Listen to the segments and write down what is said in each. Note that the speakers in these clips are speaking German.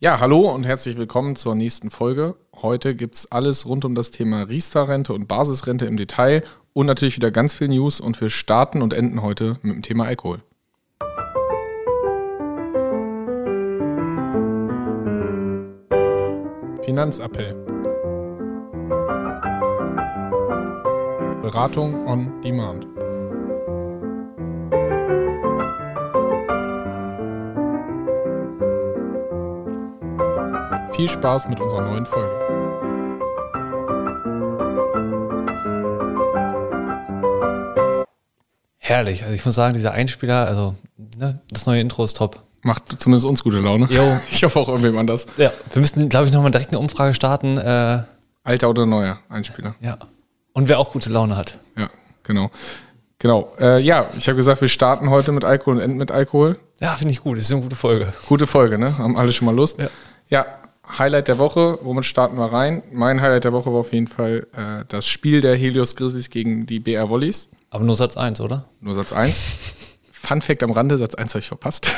Ja, hallo und herzlich willkommen zur nächsten Folge. Heute gibt es alles rund um das Thema Riester-Rente und Basisrente im Detail und natürlich wieder ganz viel News und wir starten und enden heute mit dem Thema Alkohol. Finanzappell. Beratung on Demand. Viel Spaß mit unserer neuen Folge. Herrlich. Also ich muss sagen, dieser Einspieler, also ne, das neue Intro ist top. Macht zumindest uns gute Laune. Jo. Ich hoffe auch irgendwem anders. Ja. Wir müssten, glaube ich, nochmal direkt eine Umfrage starten. Äh, Alter oder neuer Einspieler. ja. Und wer auch gute Laune hat. Ja, genau. Genau. Äh, ja, ich habe gesagt, wir starten heute mit Alkohol und enden mit Alkohol. Ja, finde ich gut. Das ist eine gute Folge. Gute Folge, ne? Haben alle schon mal Lust. Ja. ja, Highlight der Woche. Womit starten wir rein? Mein Highlight der Woche war auf jeden Fall äh, das Spiel der Helios Grizzlies gegen die BR Volleys. Aber nur Satz 1, oder? Nur Satz 1. Fun Fact am Rande, Satz 1 habe ich verpasst.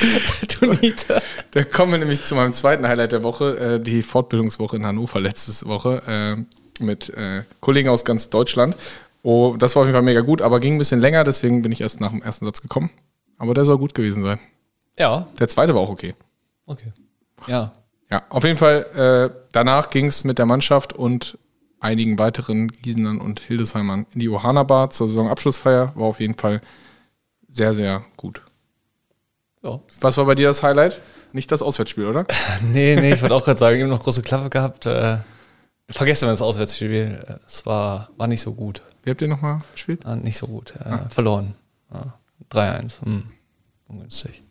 du Niete. Da kommen wir nämlich zu meinem zweiten Highlight der Woche, äh, die Fortbildungswoche in Hannover letzte Woche äh, mit äh, Kollegen aus ganz Deutschland. Oh, das war auf jeden Fall mega gut, aber ging ein bisschen länger, deswegen bin ich erst nach dem ersten Satz gekommen. Aber der soll gut gewesen sein. Ja, Der zweite war auch okay. okay. Ja. Ja, auf jeden Fall, äh, danach ging es mit der Mannschaft und einigen weiteren Gießenern und Hildesheimern in die Ohana Bar zur Saisonabschlussfeier. War auf jeden Fall sehr, sehr gut. ja. Was war bei dir das Highlight? Nicht das Auswärtsspiel, oder? Nee, nee, ich wollte auch gerade sagen, eben noch große Klappe gehabt. Äh, vergessen wir das Auswärtsspiel. Es war, war nicht so gut. Wie habt ihr nochmal gespielt? Ah, nicht so gut. Äh, Verloren. Ja. 3-1. Hm. Ungünstig.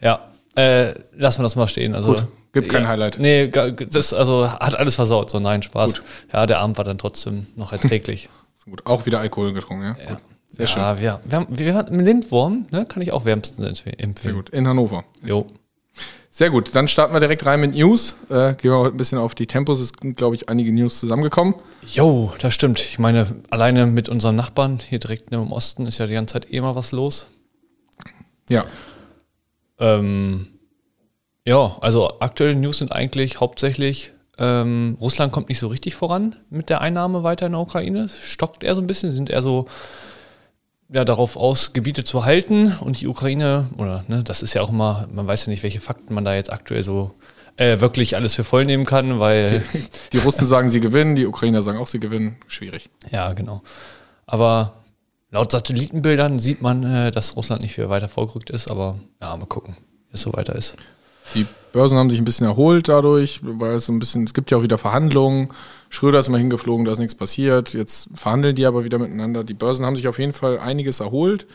Ja, äh, lassen wir das mal stehen. Also, Gut. Gibt kein ja, Highlight. Nee, das also hat alles versaut. So, nein, Spaß. Gut. Ja, der Abend war dann trotzdem noch erträglich. Gut, auch wieder Alkohol getrunken, ja? ja. Sehr schön. Ja, wir, wir, haben, wir im Lindwurm, ne? kann ich auch wärmstens empfe- empfehlen. Sehr gut. In Hannover. Jo. Sehr gut. Dann starten wir direkt rein mit News. Äh, gehen wir heute ein bisschen auf die Tempos. Es sind, glaube ich, einige News zusammengekommen. Jo, das stimmt. Ich meine, alleine mit unseren Nachbarn hier direkt im Osten ist ja die ganze Zeit eh mal was los. Ja. Ähm, ja, also aktuelle News sind eigentlich hauptsächlich, ähm, Russland kommt nicht so richtig voran mit der Einnahme weiter in der Ukraine. Es stockt eher so ein bisschen, sind eher so ja, darauf aus, Gebiete zu halten und die Ukraine, oder ne, das ist ja auch immer, man weiß ja nicht, welche Fakten man da jetzt aktuell so äh, wirklich alles für voll nehmen kann, weil Die Russen sagen, sie gewinnen. Die Ukrainer sagen auch, sie gewinnen. Schwierig. Ja, genau. Aber laut Satellitenbildern sieht man, äh, dass Russland nicht viel weiter vorgerückt ist, aber ja, mal gucken, wie es so weiter ist. Die Börsen haben sich ein bisschen erholt dadurch, weil es so ein bisschen, es gibt ja auch wieder Verhandlungen. Schröder ist mal hingeflogen, da ist nichts passiert. Jetzt verhandeln die aber wieder miteinander. Die Börsen haben sich auf jeden Fall einiges erholt,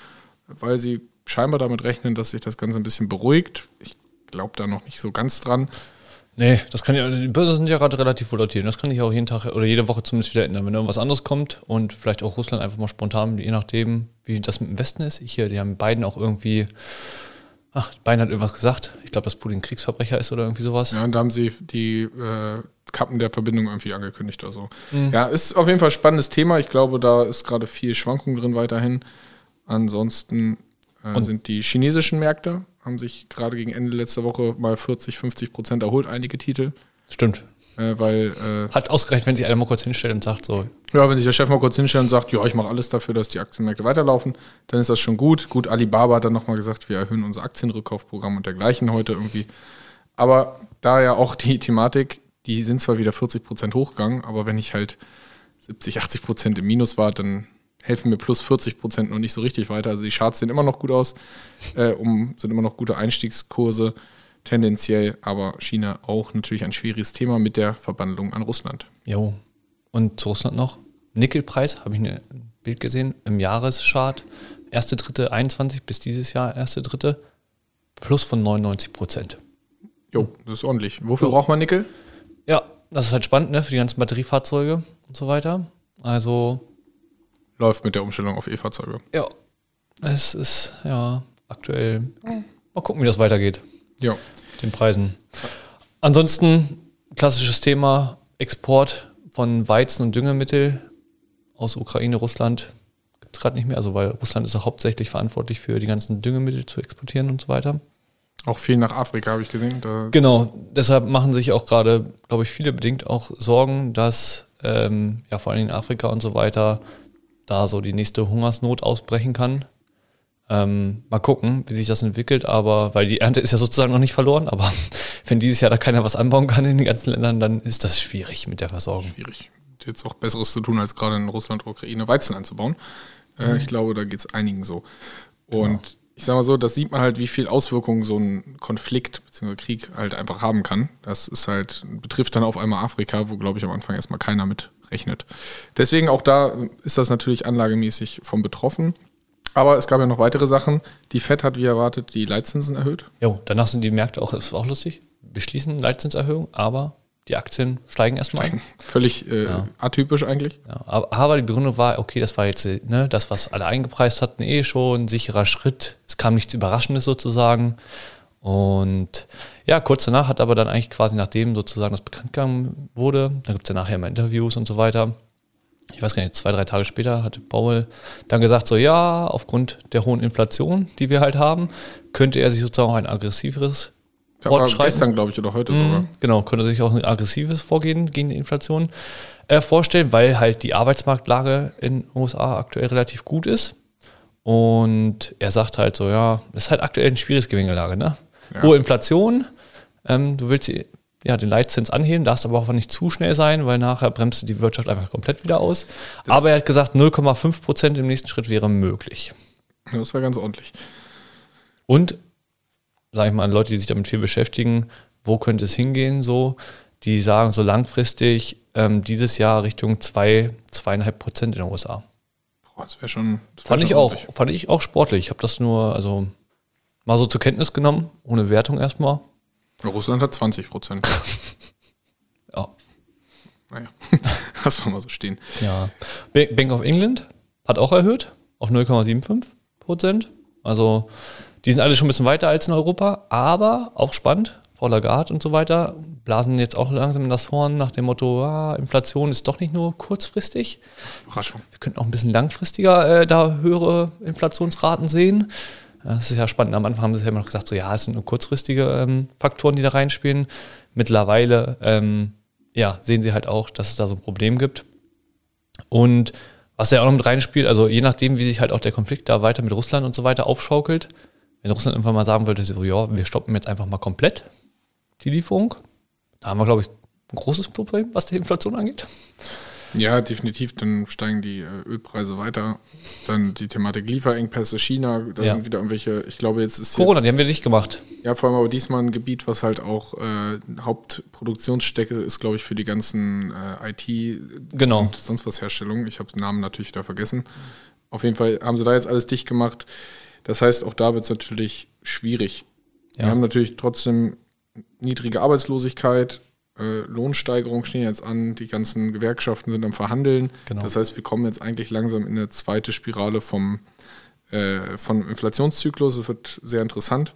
weil sie scheinbar damit rechnen, dass sich das Ganze ein bisschen beruhigt. Ich glaube da noch nicht so ganz dran. Nee, das kann ja, die Börsen sind ja gerade relativ volatil. Das kann sich auch jeden Tag oder jede Woche zumindest wieder ändern. Wenn irgendwas anderes kommt und vielleicht auch Russland einfach mal spontan, je nachdem, wie das mit dem Westen ist. Hier, die haben Biden auch irgendwie, ach, Biden hat irgendwas gesagt. Ich glaube, dass Putin Kriegsverbrecher ist oder irgendwie sowas. Ja, und da haben sie die äh, Kappen der Verbindung irgendwie angekündigt oder so. Ja, ist auf jeden Fall ein spannendes Thema. Ich glaube, da ist gerade viel Schwankung drin weiterhin. Ansonsten äh, sind die chinesischen Märkte, haben sich gerade gegen Ende letzter Woche mal 40, 50 Prozent erholt, einige Titel. Stimmt. Äh, weil, äh, Hat ausgerechnet, wenn sich einer mal kurz hinstellt und sagt so, ja, wenn sich der Chef mal kurz hinstellt und sagt, ja, ich mache alles dafür, dass die Aktienmärkte weiterlaufen, dann ist das schon gut. Gut, Alibaba hat dann nochmal gesagt, wir erhöhen unser Aktienrückkaufprogramm und dergleichen heute irgendwie. Aber da ja auch die Thematik, die sind zwar wieder 40 Prozent hochgegangen, aber wenn ich halt 70, 80 Prozent im Minus war, dann helfen mir plus 40 Prozent noch nicht so richtig weiter. Also die Charts sehen immer noch gut aus, äh, um, sind immer noch gute Einstiegskurse tendenziell, aber China auch natürlich ein schwieriges Thema mit der Verbandlung an Russland. Jo. Und zu Russland noch. Nickelpreis, habe ich ein Bild gesehen, im Jahreschart. Erste, dritte 21 bis dieses Jahr, erste, dritte, plus von 99 Prozent. Jo, das ist ordentlich. Wofür Jo. braucht man Nickel? Ja, das ist halt spannend, ne, für die ganzen Batteriefahrzeuge und so weiter. Also, Läuft mit der Umstellung auf E-Fahrzeuge. ja, es ist, ja, aktuell, mal gucken, wie das weitergeht, Ja. den Preisen. Ansonsten, klassisches Thema, Export von Weizen und Düngemittel aus Ukraine, Russland gibt es gerade nicht mehr, also weil Russland ist auch hauptsächlich verantwortlich für die ganzen Düngemittel zu exportieren und so weiter. Auch viel nach Afrika habe ich gesehen. Da Genau, deshalb machen sich auch gerade, glaube ich, viele bedingt auch Sorgen, dass ähm, ja vor allem in Afrika und so weiter da so die nächste Hungersnot ausbrechen kann. Ähm, mal gucken, wie sich das entwickelt, aber weil die Ernte ist ja sozusagen noch nicht verloren, aber wenn dieses Jahr da keiner was anbauen kann in den ganzen Ländern, dann ist das schwierig mit der Versorgung. schwierig. Jetzt auch Besseres zu tun, als gerade in Russland oder Ukraine Weizen anzubauen. Äh, ich glaube, da geht es einigen so. Und ich sage mal so, das sieht man halt, wie viel Auswirkungen so ein Konflikt bzw. Krieg halt einfach haben kann. Das ist halt, betrifft dann auf einmal Afrika, wo, glaube ich, am Anfang erstmal keiner mit rechnet. Deswegen auch da ist das natürlich anlagemäßig vom betroffen. Aber es gab ja noch weitere Sachen. Die FED hat wie erwartet die Leitzinsen erhöht. Jo, danach sind die Märkte auch, das ist auch lustig, beschließen Leitzinserhöhung, aber die Aktien steigen erstmal. Völlig äh, atypisch eigentlich. Ja, aber, aber die Begründung war, okay, das war jetzt äh, ne, das, was alle eingepreist hatten, eh schon, sicherer Schritt. Es kam nichts Überraschendes sozusagen. Und ja, kurz danach hat aber dann eigentlich quasi nachdem sozusagen das bekannt gegeben wurde, da gibt es ja nachher immer Interviews und so weiter. Ich weiß gar nicht, zwei, drei Tage später hat Paul dann gesagt, so ja, aufgrund der hohen Inflation, die wir halt haben, könnte er sich sozusagen auch ein aggressiveres Fortschreiten gestern, glaube ich, oder heute sogar. Mhm, Genau, könnte sich auch ein aggressives Vorgehen gegen die Inflation äh, vorstellen, weil halt die Arbeitsmarktlage in den USA aktuell relativ gut ist. Und er sagt halt so, ja, es ist halt aktuell eine schwierige Gemengelage, ne? Ja. Hohe Inflation, ähm, du willst ja, den Leitzins anheben, darfst aber auch nicht zu schnell sein, weil nachher bremst du die Wirtschaft einfach komplett wieder aus. aber er hat gesagt, 0,5 Prozent im nächsten Schritt wäre möglich. Das wäre ganz ordentlich. Und, sage ich mal, an Leute, die sich damit viel beschäftigen, wo könnte es hingehen so, die sagen so langfristig ähm, dieses Jahr Richtung 2, 2,5 Prozent in den USA. Boah, das wäre schon. Das wär Fand schon ich auch, fand ich auch sportlich. Ich habe das nur, also mal so zur Kenntnis genommen, ohne Wertung erstmal. Russland hat 20 Prozent. Ja. naja, lass wir mal so stehen. ja. Ba- Bank of England hat auch erhöht auf 0,75 Prozent. Also die sind alle schon ein bisschen weiter als in Europa, aber auch spannend. Frau Lagarde und so weiter blasen jetzt auch langsam in das Horn nach dem Motto, ah, Inflation ist doch nicht nur kurzfristig. Überraschung. Wir könnten auch ein bisschen langfristiger äh, da höhere Inflationsraten sehen. Das ist ja spannend. Am Anfang haben sie ja immer noch gesagt, so ja, es sind nur kurzfristige ähm, Faktoren, die da reinspielen. Mittlerweile ähm, ja, sehen sie halt auch, dass es da so ein Problem gibt. Und was ja auch noch mit reinspielt, also je nachdem, wie sich halt auch der Konflikt da weiter mit Russland und so weiter aufschaukelt, wenn Russland irgendwann mal sagen würde, so, ja, wir stoppen jetzt einfach mal komplett die Lieferung, da haben wir, glaube ich, ein großes Problem, was die Inflation angeht. Ja, definitiv. Dann steigen die äh, Ölpreise weiter. Dann die Thematik Lieferengpässe, China, da Ja. sind wieder irgendwelche, ich glaube, jetzt ist Corona, die haben wir dicht gemacht. ja vor allem aber diesmal ein Gebiet, was halt auch äh, Hauptproduktionsstätte ist, glaube ich, für die ganzen äh, IT Genau. und sonst was Herstellungen. Ich habe den Namen natürlich da vergessen. Auf jeden Fall haben sie da jetzt alles dicht gemacht. Das heißt, auch da wird es natürlich schwierig. Ja. Wir haben natürlich trotzdem niedrige Arbeitslosigkeit, äh, Lohnsteigerungen stehen jetzt an, die ganzen Gewerkschaften sind am Verhandeln. Genau. Das heißt, wir kommen jetzt eigentlich langsam in eine zweite Spirale vom, äh, vom Inflationszyklus. Es wird sehr interessant.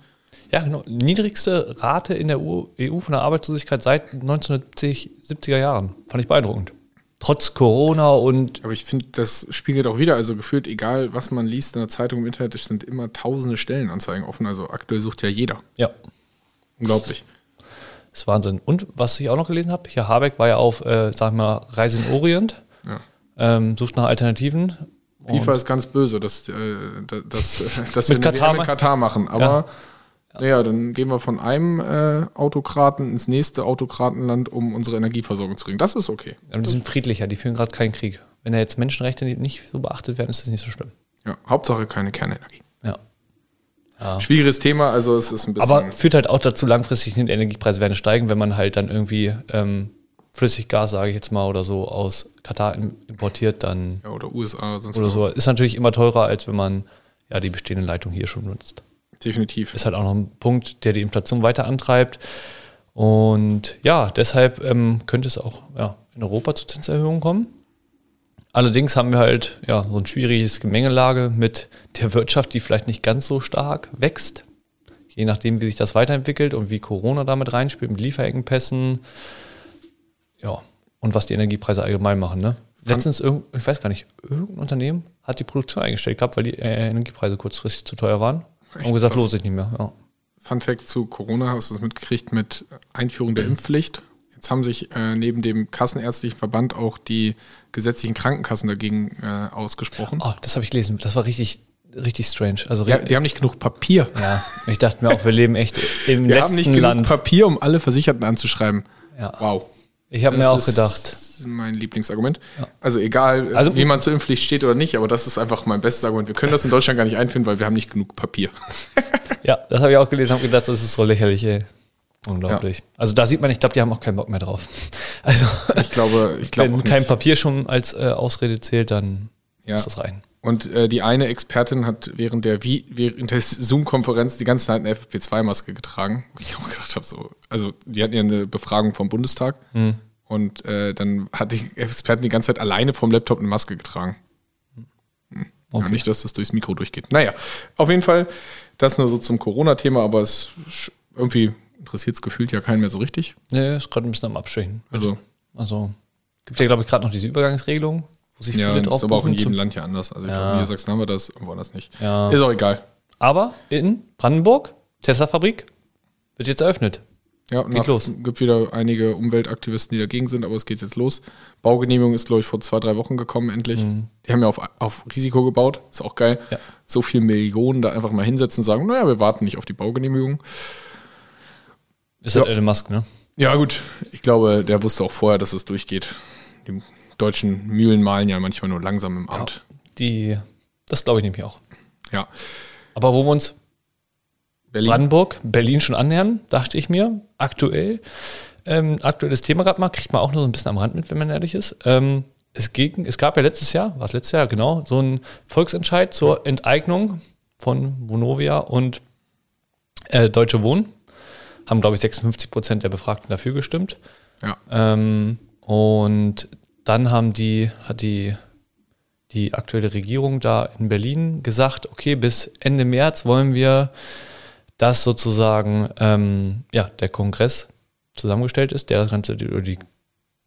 Ja, genau. Niedrigste Rate in der EU EU von der Arbeitslosigkeit seit 1970er Jahren. Fand ich beeindruckend. Trotz Corona und Aber ich finde, das spiegelt auch wieder, also gefühlt, egal was man liest in der Zeitung im Internet, es sind immer tausende Stellenanzeigen offen. Also aktuell sucht ja jeder. ja, Unglaublich. Ist Wahnsinn. Und was ich auch noch gelesen habe, hier Habeck war ja auf, äh, sag mal, Reise in Orient, Ja. ähm, sucht nach Alternativen. FIFA ist ganz böse, dass, äh, dass, dass, dass wir Mit eine Katar ma- Katar machen. Aber naja, dann gehen wir von einem äh, Autokraten ins nächste Autokratenland, um unsere Energieversorgung zu kriegen. Das ist okay. Und die sind friedlicher, die führen gerade keinen Krieg. Wenn da jetzt Menschenrechte nicht so beachtet werden, ist das nicht so schlimm. Ja, Hauptsache keine Kernenergie. Ja. Schwieriges Thema, also es ist ein bisschen. Aber führt halt auch dazu, langfristig die Energiepreise werden steigen, wenn man halt dann irgendwie ähm, Flüssiggas, sage ich jetzt mal, oder so aus Katar im- importiert, dann ja, oder USA, sonst oder so. Ist natürlich immer teurer, als wenn man ja die bestehenden Leitungen hier schon nutzt. Definitiv. Ist halt auch noch ein Punkt, der die Inflation weiter antreibt. Und ja, deshalb ähm, könnte es auch ja, in Europa zu Zinserhöhungen kommen. Allerdings haben wir halt ja so ein schwieriges Gemengelage mit der Wirtschaft, die vielleicht nicht ganz so stark wächst. Je nachdem, wie sich das weiterentwickelt und wie Corona damit reinspielt, mit Lieferengpässen. Ja, und was die Energiepreise allgemein machen. Ne? Letztens, irgend, ich weiß gar nicht, irgendein Unternehmen hat die Produktion eingestellt gehabt, weil die äh, Energiepreise kurzfristig zu teuer waren. Echt und gesagt, lohnt sich nicht mehr. Ja. Fun Fact zu Corona, hast du das mitgekriegt mit Einführung der Impfpflicht? Jetzt haben sich äh, neben dem Kassenärztlichen Verband auch die gesetzlichen Krankenkassen dagegen äh, ausgesprochen. Oh, das habe ich gelesen. Das war richtig, richtig strange. Also ja, die haben nicht genug Papier. Ja, ich dachte mir auch, wir leben echt im Wir letzten haben nicht genug Land. Papier, um alle Versicherten anzuschreiben. Ja. Wow. Ich habe mir Das auch ist gedacht. Mein Lieblingsargument. Also egal, Also- also, wie man zur Impfpflicht steht oder nicht, aber das ist einfach mein bestes Argument. Wir können das in Deutschland gar nicht einführen, weil wir haben nicht genug Papier. Ja, das habe ich auch gelesen, habe gedacht, das ist so lächerlich, ey. Unglaublich. Also da sieht man, ich glaube, die haben auch keinen Bock mehr drauf. Also, Ich glaube, ich glaube wenn kein. Papier schon als äh, Ausrede zählt, dann Ja. muss das rein. Und äh, die eine Expertin hat während der während der Zoom-Konferenz die ganze Zeit eine FFP2-Maske getragen. Ich auch gedacht habe, so, also die hatten ja eine Befragung vom Bundestag Hm. und äh, dann hat die Expertin die ganze Zeit alleine vom Laptop eine Maske getragen. Ja, Okay. nicht, dass das durchs Mikro durchgeht. Naja, auf jeden Fall, das nur so zum Corona-Thema, aber es irgendwie interessiert es gefühlt ja keinen mehr so richtig. Nee, ist gerade ein bisschen am Abschwächen. Also, Also gibt ja, glaube ich, gerade noch diese Übergangsregelung, wo sich ja, viele drauf ist aber auch in jedem Land ja anders. Also ich Ja. glaube, in Niedersachsen haben wir das, irgendwo anders nicht. Ja. Ist auch egal. Aber in Brandenburg, Tesla-Fabrik, wird jetzt eröffnet. Ja, Geht nach, los. gibt wieder einige Umweltaktivisten, die dagegen sind, aber es geht jetzt los. Baugenehmigung ist, glaube ich, vor zwei, drei Wochen gekommen, endlich. Die haben ja auf, auf Risiko gebaut, ist auch geil. Mhm. Ja. So viel Millionen da einfach mal hinsetzen und sagen, naja, wir warten nicht auf die Baugenehmigung. Ist Ja. halt Elon Musk, ne? Ja, gut, ich glaube, der wusste auch vorher, dass es durchgeht. Die deutschen Mühlen malen ja manchmal nur langsam im Amt. Die, das glaube ich nämlich auch. Ja. Aber wo wir uns Berlin. Brandenburg, Berlin schon annähern, dachte ich mir, aktuell. Ähm, aktuelles Thema gerade mal, kriegt man auch nur so ein bisschen am Rand mit, wenn man ehrlich ist. Ähm, es, gegen, es gab ja letztes Jahr, was letztes Jahr, genau, so ein Volksentscheid zur Enteignung von Vonovia und äh, Deutsche Wohnen. Haben, glaube ich, 56 Prozent der Befragten dafür gestimmt. Ja. Ähm, und dann haben die, hat die, die aktuelle Regierung da in Berlin gesagt, okay, bis Ende März wollen wir, dass sozusagen ähm, ja, der Kongress zusammengestellt ist, der Ganze, die, oder die,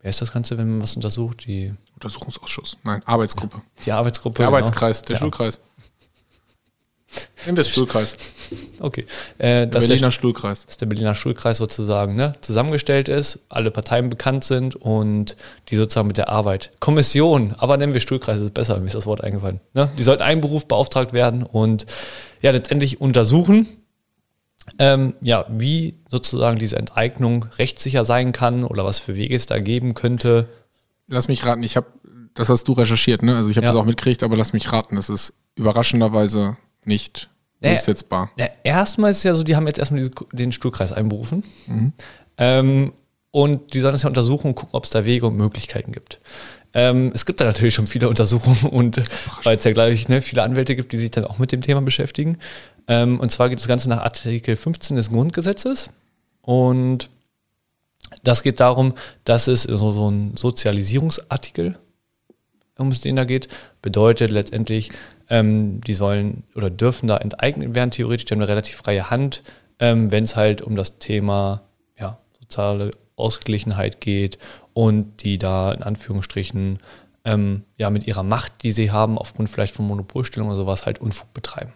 wer ist das Ganze, wenn man was untersucht? Die, Untersuchungsausschuss. Nein, Arbeitsgruppe. die Arbeitsgruppe. Der genau. Arbeitskreis, der Ja. Stuhlkreis. Nehmen wir das Stuhlkreis. Okay. Äh, Der dass, der, Berliner Stuhlkreis. dass der Berliner Schulkreis sozusagen ne, zusammengestellt ist, alle Parteien bekannt sind und die sozusagen mit der Arbeit. Kommission, aber nennen wir Stuhlkreis, ist besser, mir ist das Wort eingefallen. Ne? Die sollten einen Beruf beauftragt werden und ja, letztendlich untersuchen, ähm, ja, wie sozusagen diese Enteignung rechtssicher sein kann oder was für Wege es da geben könnte. Lass mich raten, ich habe, das hast du recherchiert, ne? Also ich habe Ja. das auch mitgekriegt, aber lass mich raten, das ist überraschenderweise nicht durchsetzbar. Ja, erstmal ist es ja so, die haben jetzt erstmal diese, den Stuhlkreis einberufen. Ähm, und die sollen das ja untersuchen und gucken, ob es da Wege und Möglichkeiten gibt. Ähm, es gibt da natürlich schon viele Untersuchungen und weil es ja gleich ne, viele Anwälte gibt, die sich dann auch mit dem Thema beschäftigen. Ähm, und zwar geht das Ganze nach Artikel 15 des Grundgesetzes. Und das geht darum, dass es so, so ein Sozialisierungsartikel, um es den da geht, bedeutet letztendlich, ähm, die sollen oder dürfen da enteignet werden, theoretisch, die haben eine relativ freie Hand, ähm, wenn es halt um das Thema ja, soziale Ausgeglichenheit geht und die da in Anführungsstrichen ähm, ja mit ihrer Macht, die sie haben, aufgrund vielleicht von Monopolstellung oder sowas, halt Unfug betreiben.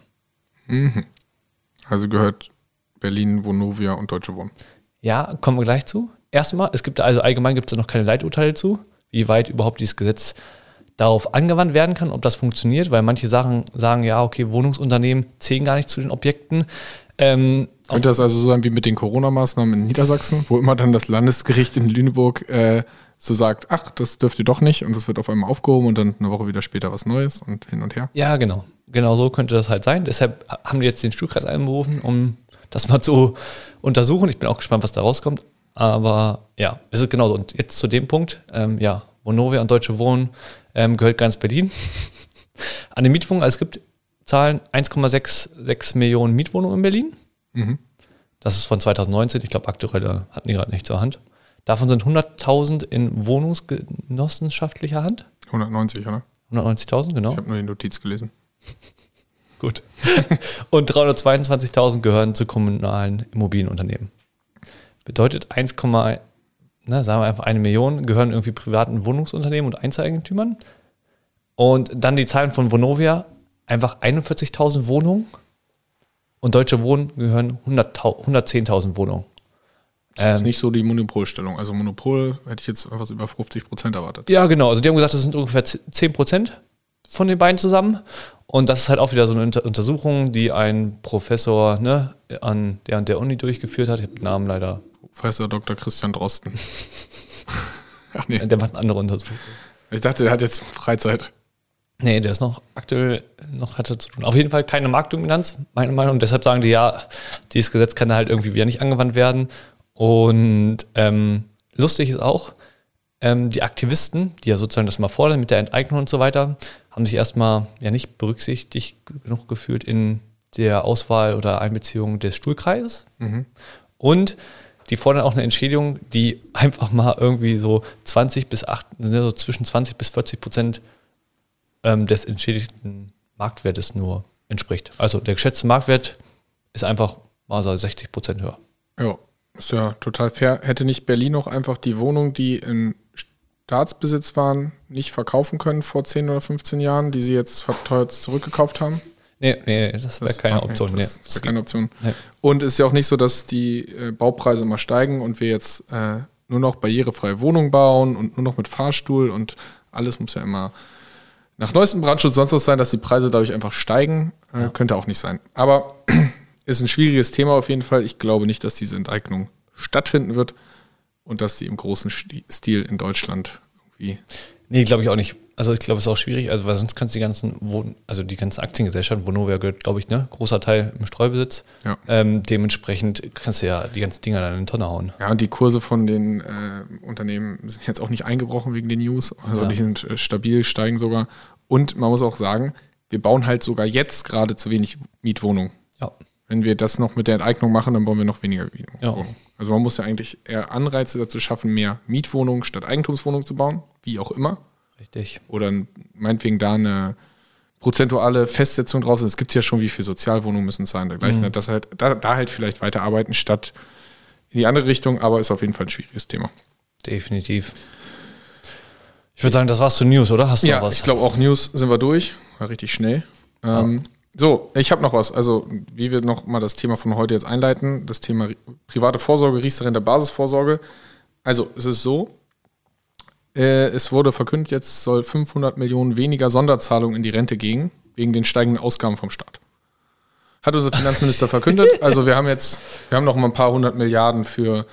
Also gehört Berlin, Vonovia und Deutsche Wohnen. Ja, kommen wir gleich zu. Erstmal, es gibt da- also allgemein gibt es da noch keine Leiturteile zu, wie weit überhaupt dieses Gesetz darauf angewandt werden kann, ob das funktioniert, weil manche Sachen sagen, ja, okay, Wohnungsunternehmen zählen gar nicht zu den Objekten. Ähm, Könnte das also so sein wie mit den Corona-Maßnahmen in Niedersachsen, wo immer dann das Landesgericht in Lüneburg äh, so sagt, ach, das dürft ihr doch nicht und das wird auf einmal aufgehoben und dann eine Woche wieder später was Neues und hin und her. ja, genau. Genau so könnte das halt sein. Deshalb haben die jetzt den Stuhlkreis einberufen, um das mal zu untersuchen. Ich bin auch gespannt, was da rauskommt. Aber ja, es ist genauso. Und jetzt zu dem Punkt, ähm, ja, Vonovia und Deutsche Wohnen ähm, gehört ganz Berlin. An den Mietwohnungen, also es gibt Zahlen 1,66 Millionen Mietwohnungen in Berlin. Mhm. Das ist von 2019. Ich glaube, aktuelle hatten die gerade nicht zur Hand. Davon sind 100.000 in wohnungsgenossenschaftlicher Hand. 190, oder? 190.000, genau. Ich habe nur die Notiz gelesen. Gut. Und 322.000 gehören zu kommunalen Immobilienunternehmen. Bedeutet 1, na, sagen wir einfach eine Million gehören irgendwie privaten Wohnungsunternehmen und Einzeleigentümern. Und dann die Zahlen von Vonovia, einfach 41.000 Wohnungen Und Deutsche Wohnen gehören 100 110.000 Wohnungen. Das ist nicht so die Monopolstellung. Also Monopol hätte ich jetzt etwas über 50 Prozent erwartet. Ja, genau. Also die haben gesagt, das sind ungefähr 10 Prozent von den beiden zusammen. Und das ist halt auch wieder so eine Unter Untersuchung, die ein Professor ne, an der, an der Uni durchgeführt hat. Ich habe den Namen leider. Professor Dr. Christian Drosten. Ach nee. Der macht andere Untersuchung. Ich dachte, der hat jetzt Freizeit. Nee, der ist noch aktuell noch hatte zu tun. Auf jeden Fall keine Marktdominanz, meine Meinung. Und deshalb sagen die, ja, dieses Gesetz kann halt irgendwie wieder nicht angewandt werden. Und ähm, lustig ist auch, ähm, die Aktivisten, die ja sozusagen das mal fordern mit der Enteignung und so weiter, haben sich erstmal ja nicht berücksichtigt genug gefühlt in der Auswahl oder Einbeziehung des Stuhlkreises. Mhm. Und die fordern auch eine Entschädigung, die einfach mal irgendwie so 20 bis 8, ne, so zwischen 20 bis 40 Prozent ähm, des entschädigten Marktwertes nur entspricht. Also der geschätzte Marktwert ist einfach mal so 60 Prozent höher. Ja, ist ja total fair. Hätte nicht Berlin noch einfach die Wohnung, die in Staatsbesitz waren, nicht verkaufen können vor 10 oder 15 Jahren, die sie jetzt verteuert zurückgekauft haben? Nee, nee, das wäre keine Option. Nee, das, wäre keine Option. Nee. Und es ist ja auch nicht so, dass die äh, Baupreise immer steigen und wir jetzt äh, nur noch barrierefreie Wohnungen bauen und nur noch mit Fahrstuhl und alles muss ja immer nach neuestem Brandschutz sonst was sein, dass die Preise dadurch einfach steigen. Äh, ja. Könnte auch nicht sein. Aber ist ein schwieriges Thema auf jeden Fall. Ich glaube nicht, dass diese Enteignung stattfinden wird und dass sie im großen Stil in Deutschland irgendwie. Nee, glaube ich auch nicht. Also ich glaube, es ist auch schwierig, also weil sonst kannst du die ganzen, Wohn also die ganzen Aktiengesellschaften, Vonovia gehört, glaube ich, ne, großer Teil im Streubesitz. Ja. Ähm, dementsprechend kannst du ja die ganzen Dinger dann in die Tonne hauen. Ja, und die Kurse von den äh, Unternehmen sind jetzt auch nicht eingebrochen wegen den News. Also ja. die sind äh, stabil, steigen sogar. Und man muss auch sagen, wir bauen halt sogar jetzt gerade zu wenig Mietwohnungen. Ja. Wenn wir das noch mit der Enteignung machen, dann bauen wir noch weniger Mietwohnungen. Ja. Also man muss ja eigentlich eher Anreize dazu schaffen, mehr Mietwohnungen statt Eigentumswohnungen zu bauen, wie auch immer. Richtig. Oder meinetwegen da eine prozentuale Festsetzung draus. Es gibt ja schon, wie viele Sozialwohnungen müssen es sein. Dergleichen. Mhm. Das halt, da, da halt vielleicht weiterarbeiten statt in die andere Richtung, aber ist auf jeden Fall ein schwieriges Thema. Definitiv. Ich würde sagen, das war's zu News, oder? Hast du ja, noch was? Ich glaube auch News sind wir durch. War richtig schnell. Ähm, So, ich habe noch was. Also, wie wir noch mal das Thema von heute jetzt einleiten, das Thema private Vorsorge, Riester der Basisvorsorge. Also, es ist so, äh, es wurde verkündet, jetzt soll 500 Millionen weniger Sonderzahlungen in die Rente gehen, wegen den steigenden Ausgaben vom Staat. Hat unser Finanzminister verkündet. Also wir haben jetzt, wir haben noch mal ein paar hundert Milliarden für,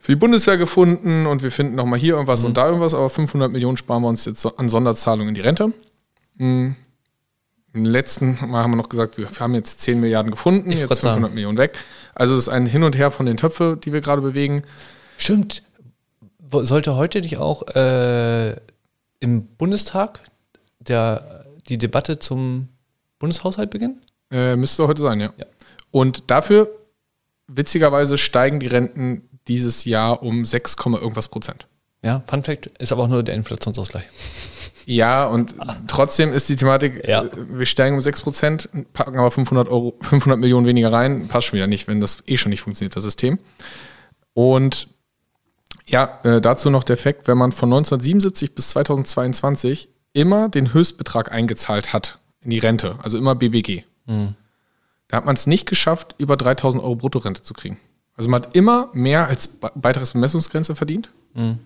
für die Bundeswehr gefunden und wir finden noch mal hier irgendwas mhm. und da irgendwas, aber 500 Millionen sparen wir uns jetzt an Sonderzahlungen in die Rente. Mhm. Im letzten Mal haben wir noch gesagt, wir haben jetzt 10 Milliarden gefunden, ich jetzt 500 sagen. Millionen weg. Also es ist ein Hin und Her von den Töpfen, die wir gerade bewegen. Stimmt, sollte heute nicht auch äh, im Bundestag der, die Debatte zum Bundeshaushalt beginnen? Äh, müsste heute sein, ja. ja. Und dafür, witzigerweise, steigen die Renten dieses Jahr um 6, irgendwas Prozent. Ja, Fun Fact ist aber auch nur der Inflationsausgleich. Ja, und trotzdem ist die Thematik, ja. Äh, wir steigen um 6 Prozent, packen aber 500, Euro, 500 Millionen weniger rein, passt schon wieder nicht, wenn das eh schon nicht funktioniert, das System. Und ja, äh, dazu noch der Fakt, wenn man von 1977 bis 2022 immer den Höchstbetrag eingezahlt hat in die Rente, also immer BBG, mhm. da hat man es nicht geschafft, über 3000 Euro Bruttorente zu kriegen. Also man hat immer mehr als Beitragsbemessungsgrenze verdient mhm.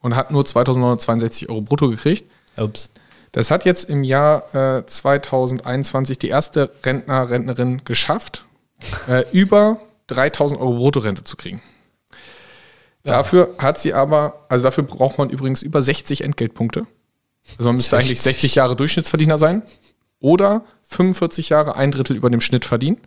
und hat nur 2962 Euro brutto gekriegt. Ups. Das hat jetzt im Jahr äh, 2021 die erste Rentner, Rentnerin geschafft, äh, über 3000 Euro Bruttorente zu kriegen. Dafür hat sie aber, also dafür braucht man übrigens über 60 Entgeltpunkte. Also man müsste 60. eigentlich 60 Jahre Durchschnittsverdiener sein oder 45 Jahre ein Drittel über dem Schnitt verdienen.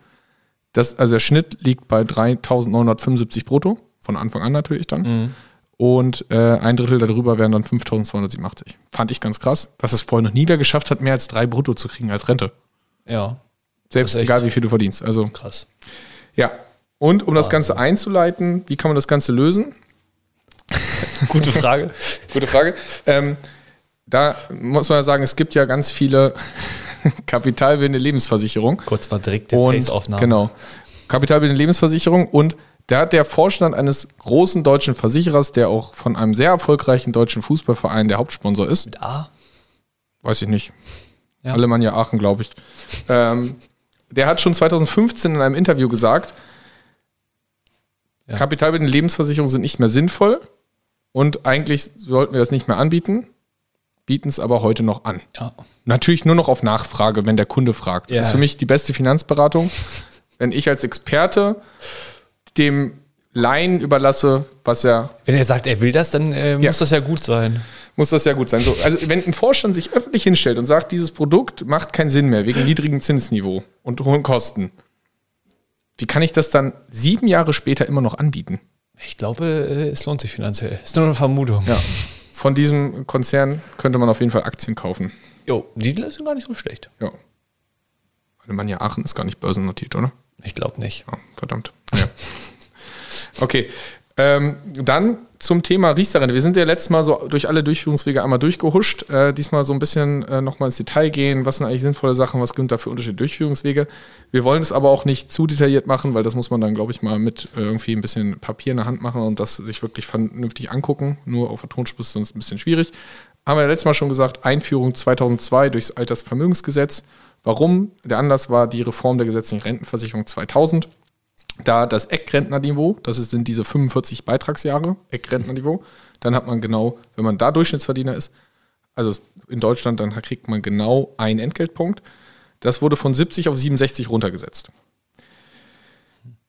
Das, also der Schnitt liegt bei 3.975 brutto, von Anfang an natürlich dann. Mhm. Und äh, ein Drittel darüber wären dann 5.287. Fand ich ganz krass, dass es vorher noch nie wer geschafft hat, mehr als drei brutto zu kriegen als Rente. Ja. Selbst egal, wie viel du verdienst. Also krass. Ja. Und um das Ganze einzuleiten, wie kann man das Ganze lösen? Gute Frage. Gute Frage. Ähm, da muss man ja sagen, es gibt ja ganz viele kapitalbildende Lebensversicherungen. Kurz mal direkt die Face-Aufnahme. Genau. Kapitalbildende Lebensversicherung und da hat der Vorstand eines großen deutschen Versicherers, der auch von einem sehr erfolgreichen deutschen Fußballverein der Hauptsponsor ist. Mit A? Weiß ich nicht. Ja. Alemannia Aachen, glaube ich. Ähm, der hat schon 2015 in einem Interview gesagt, Ja. kapitalbildende Lebensversicherungen sind nicht mehr sinnvoll und eigentlich sollten wir das nicht mehr anbieten, bieten es aber heute noch an. Ja. Natürlich nur noch auf Nachfrage, wenn der Kunde fragt. Ja. Das ist für mich die beste Finanzberatung, wenn ich als Experte dem Laien überlasse, was er Wenn er sagt, er will das, dann äh, Ja. muss das ja gut sein. muss das ja gut sein. So, also wenn ein Vorstand sich öffentlich hinstellt und sagt, dieses Produkt macht keinen Sinn mehr wegen niedrigem Zinsniveau und hohen Kosten, wie kann ich das dann sieben Jahre später immer noch anbieten? Ich glaube, äh, es lohnt sich finanziell. Ist nur eine Vermutung. Ja. Von diesem Konzern könnte man auf jeden Fall Aktien kaufen. Jo, die sind gar nicht so schlecht. Ja. Alemannia Aachen ist gar nicht börsennotiert, oder? Ich glaube nicht. Ja, verdammt. Ja. Okay. Ähm, dann zum Thema Riester-Rente. Wir sind ja letztes Mal so durch alle Durchführungswege einmal durchgehuscht. Äh, diesmal so ein bisschen äh, nochmal ins Detail gehen. Was sind eigentlich sinnvolle Sachen? Was gibt da für unterschiedliche Durchführungswege? Wir wollen es aber auch nicht zu detailliert machen, weil das muss man dann, glaube ich, mal mit äh, irgendwie ein bisschen Papier in der Hand machen und das sich wirklich vernünftig angucken. Nur auf der Tonspur ist sonst ein bisschen schwierig. Haben wir ja letztes Mal schon gesagt, Einführung 2002 durchs Altersvermögensgesetz. Warum? Der Anlass war die Reform der gesetzlichen Rentenversicherung 2000 da das Eckrentnerniveau, das sind diese 45 Beitragsjahre, Eckrentnerniveau, dann hat man genau, wenn man da Durchschnittsverdiener ist, also in Deutschland, dann kriegt man genau einen Entgeltpunkt. Das wurde von 70 auf 67 runtergesetzt.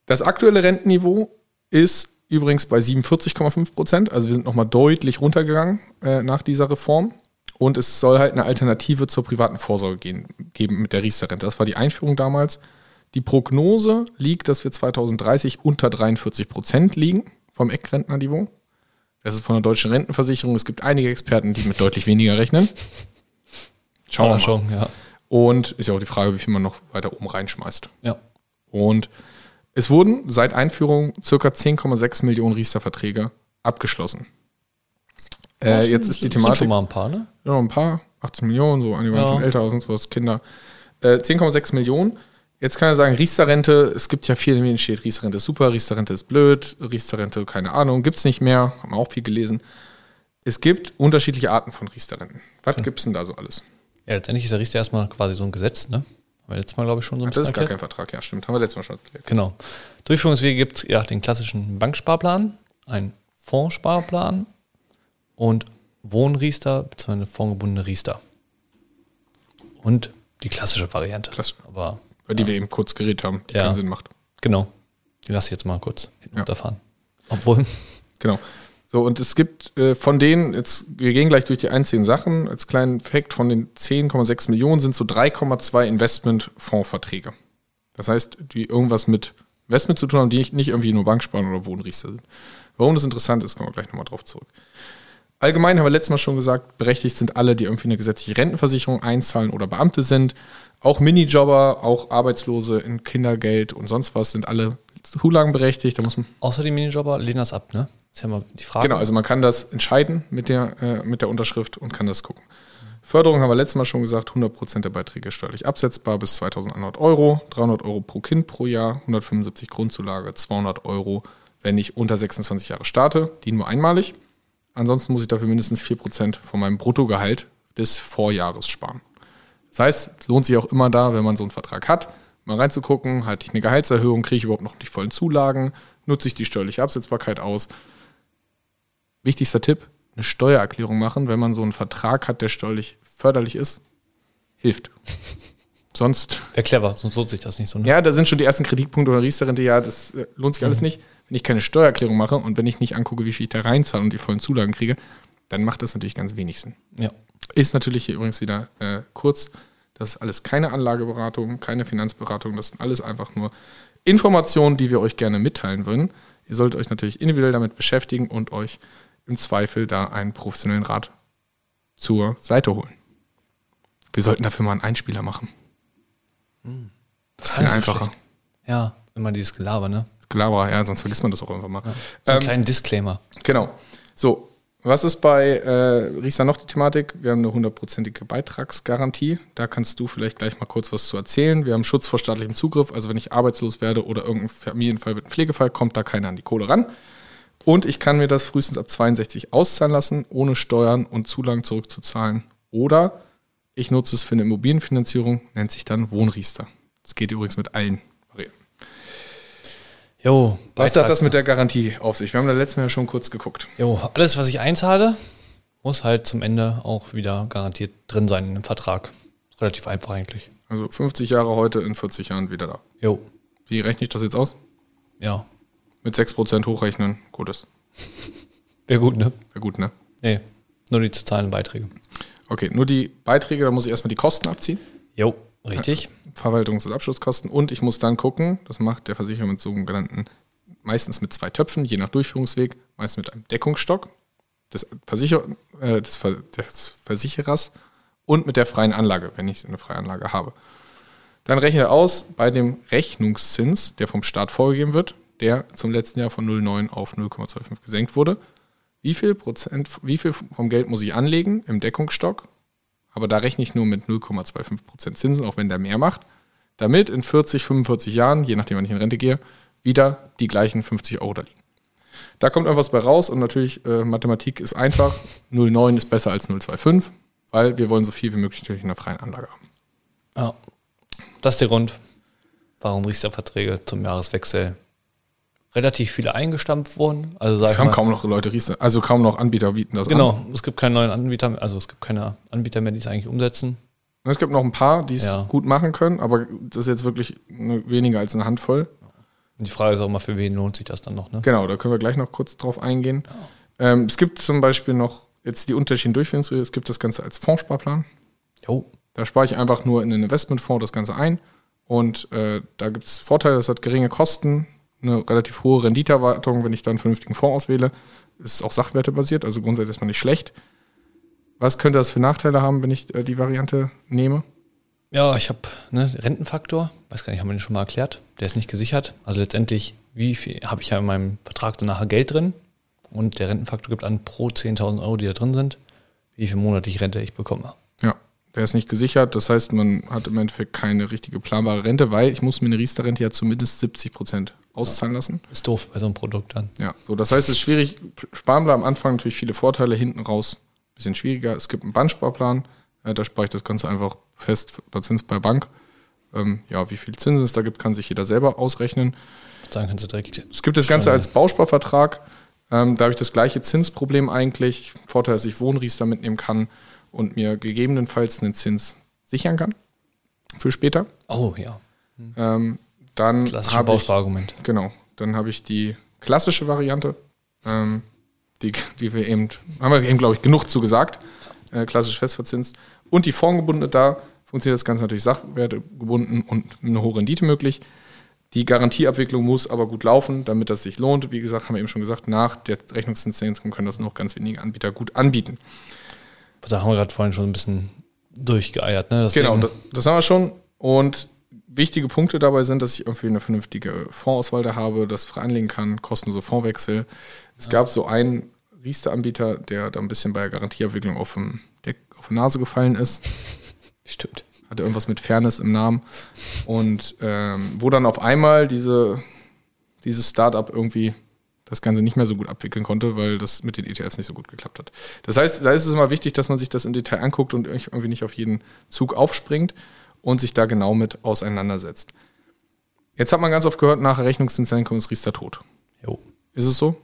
Das aktuelle Rentenniveau ist übrigens bei 47,5 Prozent, also wir sind nochmal deutlich runtergegangen äh, nach dieser Reform. Und es soll halt eine Alternative zur privaten Vorsorge gehen, geben mit der Riester-Rente. Das war die Einführung damals. Die Prognose liegt, dass wir 2030 unter 43 Prozent liegen vom Eckrentnerniveau. Das ist von der deutschen Rentenversicherung. Es gibt einige Experten, die mit deutlich weniger rechnen. Schauen wir mal. schon, ja. Und ist ja auch die Frage, wie viel man noch weiter oben reinschmeißt. Ja. Und es wurden seit Einführung circa 10,6 Millionen Riester-Verträge abgeschlossen. Äh, jetzt ist die Sind Thematik. schon mal ein paar, ne? Ja, ein paar, 18 Millionen, so einige waren Ja. schon älter, sonst was, Kinder. Äh, 10,6 Millionen. Jetzt kann er sagen, Riester-Rente, es gibt ja viel, in denen steht, Riester-Rente ist super, Riester-Rente ist blöd, Riester-Rente, keine Ahnung, gibt's nicht mehr, haben wir auch viel gelesen. Es gibt unterschiedliche Arten von Riester-Renten. Was gibt's denn da so alles? Ja, letztendlich ist der Richter erstmal quasi so ein Gesetz, ne? Haben wir letztes Mal, glaube ich, schon so ein Das ist gar erklärt. kein Vertrag, ja, stimmt, haben wir letztes Mal schon erklärt. Genau. Durchführungswege gibt es ja den klassischen Banksparplan, einen Fondssparplan und Wohnriester bzw. eine fondgebundene Riester. Und die klassische Variante. Klasse. Aber Über die wir eben kurz geredet haben, die Ja. keinen Sinn macht. genau, die lasse ich jetzt mal kurz hinten Ja. runterfahren. Obwohl, Genau. So, und es gibt äh, von denen, jetzt, wir gehen gleich durch die einzigen Sachen, als kleinen Fact, von den 10,6 Millionen sind so 3,2 Investmentfondsverträge. Das heißt, die irgendwas mit Investment zu tun haben, die nicht- nicht irgendwie nur Banksparen oder Wohnriester sind. Warum das interessant ist, kommen wir gleich nochmal drauf zurück. Allgemein haben wir letztes Mal schon gesagt, berechtigt sind alle, die irgendwie eine gesetzliche Rentenversicherung einzahlen oder Beamte sind. Auch Minijobber, auch Arbeitslose in Kindergeld und sonst was sind alle zulagenberechtigt. Da muss man außer die Minijobber lehnen das ab, ne? Ist ja mal die Frage. Genau, also man kann das entscheiden mit der, äh, mit der Unterschrift und kann das gucken. Förderung haben wir letztes Mal schon gesagt, 100% der Beiträge steuerlich absetzbar bis 2100 Euro, 300 Euro pro Kind pro Jahr, 175 Grundzulage, 200 Euro, wenn ich unter 26 Jahre starte, die nur einmalig. Ansonsten muss ich dafür mindestens 4% von meinem Bruttogehalt des Vorjahres sparen. Das heißt, es lohnt sich auch immer da, wenn man so einen Vertrag hat, mal reinzugucken, halte ich eine Gehaltserhöhung, kriege ich überhaupt noch die vollen Zulagen, nutze ich die steuerliche Absetzbarkeit aus. Wichtigster Tipp, eine Steuererklärung machen, wenn man so einen Vertrag hat, der steuerlich förderlich ist, hilft. Sonst, Wäre clever, sonst lohnt sich das nicht so. Ne? ja, da sind schon die ersten Kritikpunkte oder Riester-Rente, ja, das äh, lohnt sich alles nicht. Wenn ich keine Steuererklärung mache und wenn ich nicht angucke, wie viel ich da reinzahle und die vollen Zulagen kriege, dann macht das natürlich ganz wenig Sinn. Ja. Ist natürlich hier übrigens wieder äh, kurz. Das ist alles keine Anlageberatung, keine Finanzberatung. Das sind alles einfach nur Informationen, die wir euch gerne mitteilen würden. Ihr solltet euch natürlich individuell damit beschäftigen und euch im Zweifel da einen professionellen Rat zur Seite holen. Wir sollten dafür mal einen Einspieler machen. Das ist viel einfacher. schlecht. Ja, immer dieses Gelaber, ne? Gelaber, ja, sonst vergisst man das auch einfach mal. So einen Ähm, kleinen Disclaimer. Genau. So, was ist bei äh, Riester noch die Thematik? Wir haben eine hundertprozentige Beitragsgarantie. Da kannst du vielleicht gleich mal kurz was zu erzählen. Wir haben Schutz vor staatlichem Zugriff. Also wenn ich arbeitslos werde oder irgendein Familienfall wird ein Pflegefall, kommt da keiner an die Kohle ran. Und ich kann mir das frühestens ab 62 auszahlen lassen, ohne Steuern und Zulagen zurückzuzahlen. Oder ich nutze es für eine Immobilienfinanzierung, nennt sich dann Wohnriester. Es geht übrigens mit allen. Jo, Was hat das mit der Garantie auf sich? Wir haben da letztes Mal ja schon kurz geguckt. Jo, alles, was ich einzahle, muss halt zum Ende auch wieder garantiert drin sein im Vertrag. Relativ einfach eigentlich. Also 50 Jahre heute, in 40 Jahren wieder da. Jo, Wie rechne ich das jetzt aus? ja. Mit 6% hochrechnen, gut ist. Wäre gut, ne? Wäre gut, ne? Nee, nur die zu zahlenden Beiträge. Okay, nur die Beiträge, da muss ich erstmal die Kosten abziehen. Jo, richtig. Verwaltungs- und Abschlusskosten. Und ich muss dann gucken, das macht der Versicherer mit sogenannten, meistens mit zwei Töpfen, je nach Durchführungsweg, meist mit einem Deckungsstock des, Versicher äh, des, Ver des Versicherers und mit der freien Anlage, wenn ich eine freie Anlage habe. Dann rechne aus bei dem Rechnungszins, der vom Staat vorgegeben wird, der zum letzten Jahr von 0,9 auf 0,25 gesenkt wurde. Wie viel Prozent, wie viel vom Geld muss ich anlegen im Deckungsstock? Aber da rechne ich nur mit 0,25 Prozent Zinsen, auch wenn der mehr macht, damit in 40, 45 Jahren, je nachdem, wann ich in Rente gehe, wieder die gleichen 50 Euro da liegen. Da kommt irgendwas bei raus und natürlich, äh, Mathematik ist einfach. 0,9 ist besser als 0,25, weil wir wollen so viel wie möglich natürlich in der freien Anlage haben. Ja. Das ist der Grund, warum Riester-Verträge zum Jahreswechsel relativ viele eingestampft wurden. Also Es haben mal, kaum noch Leute also kaum noch Anbieter bieten das an. Genau, es gibt keinen neuen Anbieter, mehr, also es gibt keine Anbieter mehr, die es eigentlich umsetzen. Es gibt noch ein paar, die es Ja. gut machen können, aber das ist jetzt wirklich weniger als eine Handvoll. Und die Frage ist auch mal, für wen lohnt sich das dann noch, ne? Genau, da können wir gleich noch kurz drauf eingehen. Ähm, es gibt zum Beispiel noch jetzt die unterschiedlichen Durchführungswege. Es gibt das Ganze als Fondssparplan. Jo, Da spare ich einfach nur in einen Investmentfonds das Ganze ein. Und äh, da gibt es Vorteile, das hat geringe Kosten, eine relativ hohe Renditeerwartung, wenn ich dann einen vernünftigen Fonds auswähle. Ist auch sachwertebasiert, also grundsätzlich erstmal nicht schlecht. Was könnte das für Nachteile haben, wenn ich äh, die Variante nehme? Ja, ich habe ne, Rentenfaktor, weiß gar nicht, haben wir den schon mal erklärt. Der ist nicht gesichert. Also letztendlich, wie viel habe ich ja in meinem Vertrag dann nachher Geld drin? Und der Rentenfaktor gibt an pro 10.000 Euro, die da drin sind, wie viel monatliche Rente ich bekomme. Ja, der ist nicht gesichert. Das heißt, man hat im Endeffekt keine richtige planbare Rente, weil ich muss mir eine Riester-Rente ja zumindest 70 Prozent auszahlen lassen. Ist doof bei so einem Produkt dann. Ja, so das heißt, es ist schwierig. Sparplan am Anfang natürlich viele Vorteile, hinten raus ein bisschen schwieriger. Es gibt einen Bandsparplan, äh, da spare ich das Ganze einfach fest bei Zins bei Bank. Ähm, ja, wie viel Zinsen es da gibt, kann sich jeder selber ausrechnen. Dann kannst du direkt. Es gibt das Ganze als Bausparvertrag. Ähm, da habe ich das gleiche Zinsproblem eigentlich. Vorteil, dass ich Wohnriester mitnehmen kann und mir gegebenenfalls einen Zins sichern kann für später. Oh ja, Ähm, dann habe ich, genau, dann habe ich die klassische Variante, ähm, die, die wir eben, haben wir eben, glaube ich, genug zu gesagt, äh, klassisch festverzinst. Und die formgebundene, da funktioniert das Ganze natürlich sachwertegebunden und eine hohe Rendite möglich. Die Garantieabwicklung muss aber gut laufen, damit das sich lohnt. Wie gesagt, haben wir eben schon gesagt, nach der Rechnungszinssenkung können das noch ganz wenige Anbieter gut anbieten. Da haben wir gerade vorhin schon ein bisschen durchgeeiert. Ne? Genau, das, das haben wir schon. Und wichtige Punkte dabei sind, dass ich irgendwie eine vernünftige Fondsauswahl da habe, das frei anlegen kann, kostenlose Fondswechsel. Es gab so einen Riester-Anbieter, der da ein bisschen bei der Garantieabwicklung auf, dem Deck, auf die Nase gefallen ist. Stimmt. Hatte irgendwas mit Fairness im Namen. Und ähm, wo dann auf einmal diese, dieses Startup irgendwie das Ganze nicht mehr so gut abwickeln konnte, weil das mit den ETFs nicht so gut geklappt hat. Das heißt, da ist es immer wichtig, dass man sich das im Detail anguckt und irgendwie nicht auf jeden Zug aufspringt und sich da genau mit auseinandersetzt. Jetzt hat man ganz oft gehört, nach Rechnungszinssenkung ist Riester tot. Jo. Ist es so?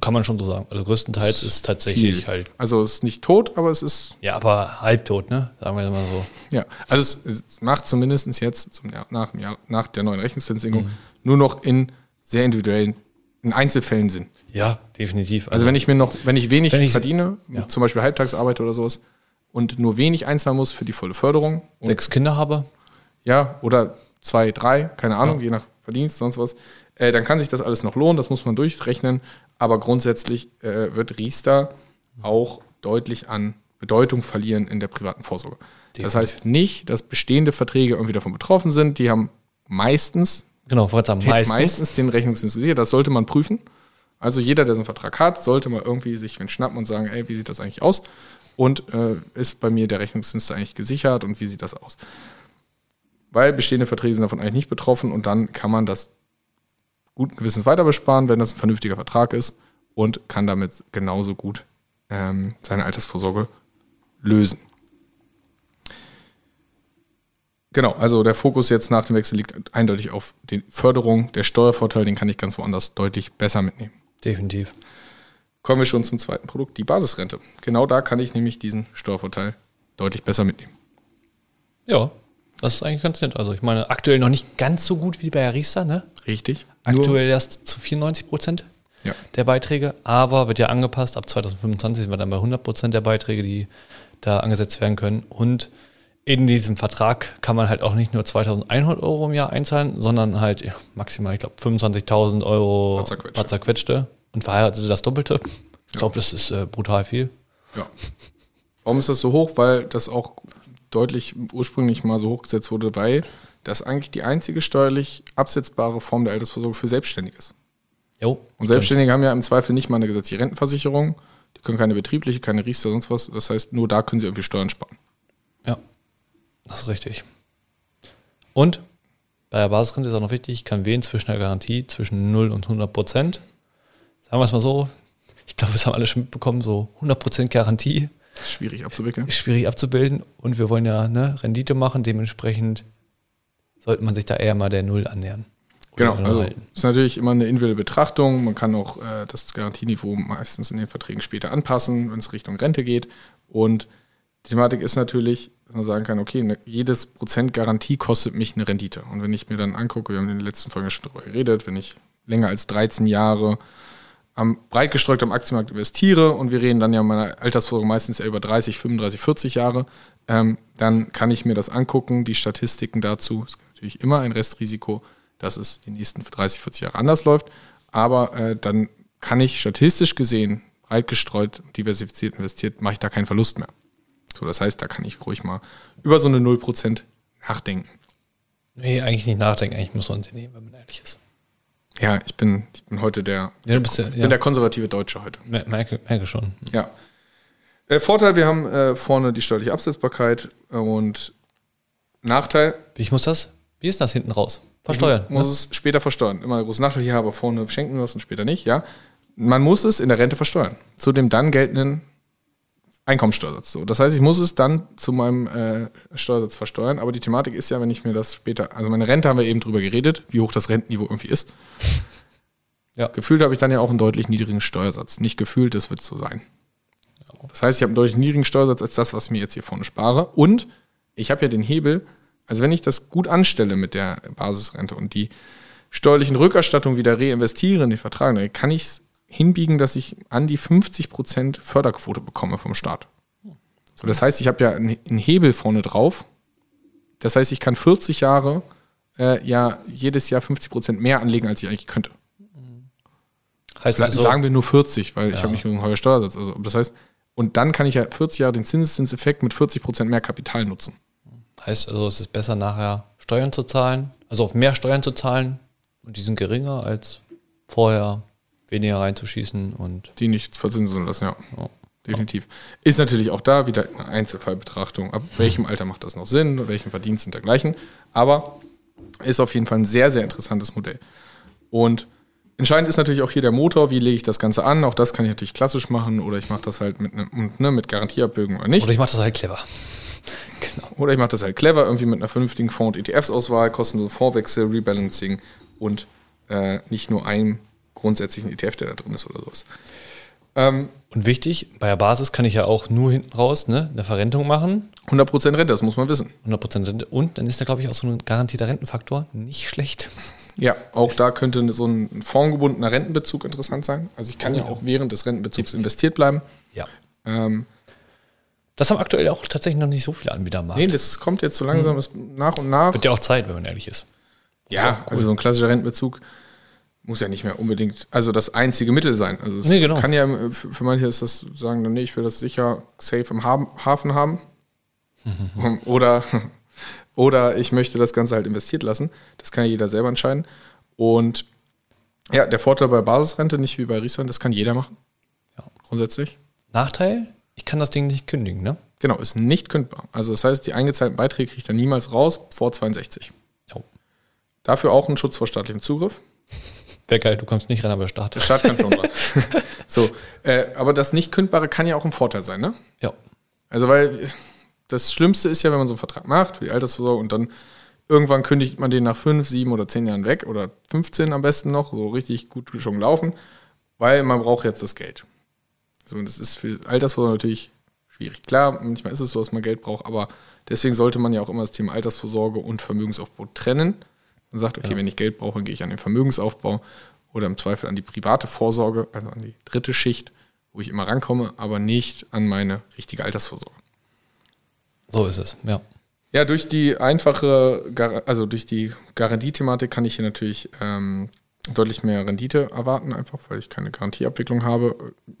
Kann man schon so sagen. Also größtenteils ist tatsächlich Viel. halt. Also es ist nicht tot, aber es ist Ja, aber halbtot, ne? Sagen wir mal so. Ja, also es, es macht zumindest jetzt zum nach, dem Jahr, nach der neuen Rechnungszinssenkung Mhm. nur noch in sehr individuellen, in Einzelfällen Sinn. Ja, definitiv. Also wenn ich mir noch, wenn ich wenig Wenn verdiene, ja. zum Beispiel Halbtagsarbeit oder sowas, und nur wenig einzahlen muss für die volle Förderung, und, sechs Kinder habe, ja, oder zwei, drei, keine Ahnung, je nach Verdienst, sonst was, äh, dann kann sich das alles noch lohnen, das muss man durchrechnen, aber grundsätzlich äh, wird Riester auch deutlich an Bedeutung verlieren in der privaten Vorsorge. Das Definitiv. heißt nicht, dass bestehende Verträge irgendwie davon betroffen sind, die haben meistens, genau, sagen, meistens. meistens. den Rechnungszins gesichert, das sollte man prüfen. Also jeder, der so einen Vertrag hat, sollte mal irgendwie sich wen schnappen und sagen, ey, wie sieht das eigentlich aus? Und äh, ist bei mir der Rechnungszins da eigentlich gesichert und wie sieht das aus? Weil bestehende Verträge sind davon eigentlich nicht betroffen und dann kann man das guten Gewissens weiter besparen, wenn das ein vernünftiger Vertrag ist und kann damit genauso gut ähm, seine Altersvorsorge lösen. Genau, also der Fokus jetzt nach dem Wechsel liegt eindeutig auf die Förderung. Der Steuervorteil, den kann ich ganz woanders deutlich besser mitnehmen. Definitiv. Kommen wir schon zum zweiten Produkt, die Basisrente. Genau da kann ich nämlich diesen Steuervorteil deutlich besser mitnehmen. Ja, das ist eigentlich ganz nett. Also ich meine, aktuell noch nicht ganz so gut wie bei Arista, ne? Richtig. Aktuell erst zu 94 Prozent Ja. der Beiträge, aber wird ja angepasst. Ab 2025 sind wir dann bei 100 Prozent der Beiträge, die da angesetzt werden können. Und in diesem Vertrag kann man halt auch nicht nur 2100 Euro im Jahr einzahlen, sondern halt maximal, ich glaube, 25.000 Euro Was zerquetschte. Und Verheiratete das Doppelte. Ich glaube, das ist äh, brutal viel. Ja. Warum ist das so hoch? Weil das auch deutlich ursprünglich mal so hochgesetzt wurde, weil das eigentlich die einzige steuerlich absetzbare Form der Altersvorsorge für Selbstständige ist. Jo. Und Selbstständige haben ja im Zweifel nicht mal eine gesetzliche Rentenversicherung. Die können keine betriebliche, keine Riester, sonst was. Das heißt, nur da können sie irgendwie Steuern sparen. Ja, das ist richtig. Und bei der Basisrente ist auch noch wichtig, ich kann wählen zwischen der Garantie zwischen 0 und 100 Prozent. Sagen wir es mal so, ich glaube, das haben alle schon mitbekommen, so 100 Prozent Garantie Schwierig abzuwickeln. schwierig abzubilden und wir wollen ja ne, Rendite machen, dementsprechend sollte man sich da eher mal der Null annähern. Genau, also halten. ist natürlich immer eine individuelle Betrachtung. Man kann auch äh, das Garantieniveau meistens in den Verträgen später anpassen, wenn es Richtung Rente geht. Und die Thematik ist natürlich, dass man sagen kann, okay, ne, jedes Prozent Garantie kostet mich eine Rendite. Und wenn ich mir dann angucke, wir haben in den letzten Folgen schon darüber geredet, wenn ich länger als 13 Jahre am breit gestreut am Aktienmarkt investiere und wir reden dann ja meiner Altersvorsorge meistens ja über 30, 35, 40 Jahre, ähm, dann kann ich mir das angucken, die Statistiken dazu. Es gibt natürlich immer ein Restrisiko, dass es die nächsten 30, 40 Jahre anders läuft, aber äh, dann kann ich statistisch gesehen breit gestreut, diversifiziert investiert, mache ich da keinen Verlust mehr. So, das heißt, da kann ich ruhig mal über so eine 0% nachdenken. Nee, eigentlich nicht nachdenken, eigentlich muss man sie nehmen, wenn man ehrlich ist. Ja, ich bin, ich bin heute der, Ja, ja- ich ja. bin der konservative Deutsche heute. Mer- Merke, merke schon. Ja. Äh, Vorteil, wir haben äh, vorne die steuerliche Absetzbarkeit und Nachteil, Wie ich muss das? Wie ist das hinten raus? Versteuern. muss ne? es später versteuern. Immer ein großer Nachteil hier, aber vorne schenken wir es und später nicht, ja. Man muss es in der Rente versteuern. Zu dem dann geltenden Einkommensteuersatz. So, das heißt, ich muss es dann zu meinem äh, Steuersatz versteuern. Aber die Thematik ist ja, wenn ich mir das später, also meine Rente haben wir eben drüber geredet, wie hoch das Rentenniveau irgendwie ist. Ja. Gefühlt habe ich dann ja auch einen deutlich niedrigen Steuersatz. Nicht gefühlt, das wird so sein. Das heißt, ich habe einen deutlich niedrigen Steuersatz als das, was ich mir jetzt hier vorne spare. Und ich habe ja den Hebel, also wenn ich das gut anstelle mit der Basisrente und die steuerlichen Rückerstattungen wieder reinvestiere in den Vertrag, dann kann ich es hinbiegen, dass ich an die 50% Förderquote bekomme vom Staat. So, das heißt, ich habe ja einen Hebel vorne drauf. Das heißt, ich kann 40 Jahre äh, ja jedes Jahr 50% mehr anlegen, als ich eigentlich könnte. Heißt also, Sagen wir nur 40, weil ich Ja. habe nicht nur einen hohen Steuersatz. Also, das heißt, und dann kann ich ja 40 Jahre den Zinseszinseffekt mit 40% mehr Kapital nutzen. heißt also, es ist besser nachher Steuern zu zahlen, also auf mehr Steuern zu zahlen und die sind geringer als vorher weniger reinzuschießen und Die nicht verzinsen lassen, ja. Ja. Definitiv. Ist natürlich auch da wieder eine Einzelfallbetrachtung. Ab welchem Alter macht das noch Sinn, welchen Verdienst und dergleichen. Aber ist auf jeden Fall ein sehr, sehr interessantes Modell. Und entscheidend ist natürlich auch hier der Motor. Wie lege ich das Ganze an? Auch das kann ich natürlich klassisch machen oder ich mache das halt mit, ne, mit Garantieabwürgen oder nicht. oder ich mache das halt clever. genau. Oder ich mache das halt clever, irgendwie mit einer vernünftigen Fonds- und ETFs-Auswahl, kostenlose Fondswechsel, Rebalancing und äh, nicht nur einem grundsätzlichen ETF, der da drin ist oder sowas. Ähm, Und wichtig, bei der Basis kann ich ja auch nur hinten raus ne, eine Verrentung machen, 100% Rente, das muss man wissen. 100% Rente und dann ist da glaube ich auch so ein garantierter Rentenfaktor nicht schlecht. Ja, auch da könnte so ein fondgebundener Rentenbezug interessant sein. Also ich kann ja auch während des Rentenbezugs investiert bleiben. Ja. Ähm, Das haben aktuell auch tatsächlich noch nicht so viele Anbieter am Markt. nee, das kommt jetzt so langsam ist nach und nach. Wird ja auch Zeit, wenn man ehrlich ist. Ja, also so ein klassischer Rentenbezug muss ja nicht mehr unbedingt, also das einzige Mittel sein. Also es Nee, genau. kann ja, für manche ist das, sagen dann, nee, ich will das sicher safe im Hafen haben. oder, oder ich möchte das Ganze halt investiert lassen. Das kann ja jeder selber entscheiden. Und ja, der Vorteil bei Basisrente, nicht wie bei Riester, das kann jeder machen. Ja. Grundsätzlich. Nachteil, ich kann das Ding nicht kündigen, ne? Genau, ist nicht kündbar. Also das heißt, die eingezahlten Beiträge kriege ich dann niemals raus vor 62. Jo. Dafür auch ein Schutz vor staatlichem Zugriff. Wäre geil, du kommst nicht ran, aber Start. Der Staat kann schon dran. so, äh, aber das nicht kündbare kann ja auch ein Vorteil sein, ne? Ja. Also weil das Schlimmste ist ja, wenn man so einen Vertrag macht für die Altersvorsorge und dann irgendwann kündigt man den nach fünf, sieben oder zehn Jahren weg oder 15 am besten noch, so richtig gut schon laufen, weil man braucht jetzt das Geld. So, und das ist für Altersvorsorge natürlich schwierig. Klar, manchmal ist es so, dass man Geld braucht, aber deswegen sollte man ja auch immer das Thema Altersvorsorge und Vermögensaufbau trennen. Man sagt, okay, ja. wenn ich Geld brauche, gehe ich an den Vermögensaufbau oder im Zweifel an die private Vorsorge, also an die dritte Schicht, wo ich immer rankomme, aber nicht an meine richtige Altersvorsorge. So ist es, ja. Ja, durch die einfache, also durch die Garantiethematik kann ich hier natürlich ähm, deutlich mehr Rendite erwarten, einfach weil ich keine Garantieabwicklung habe.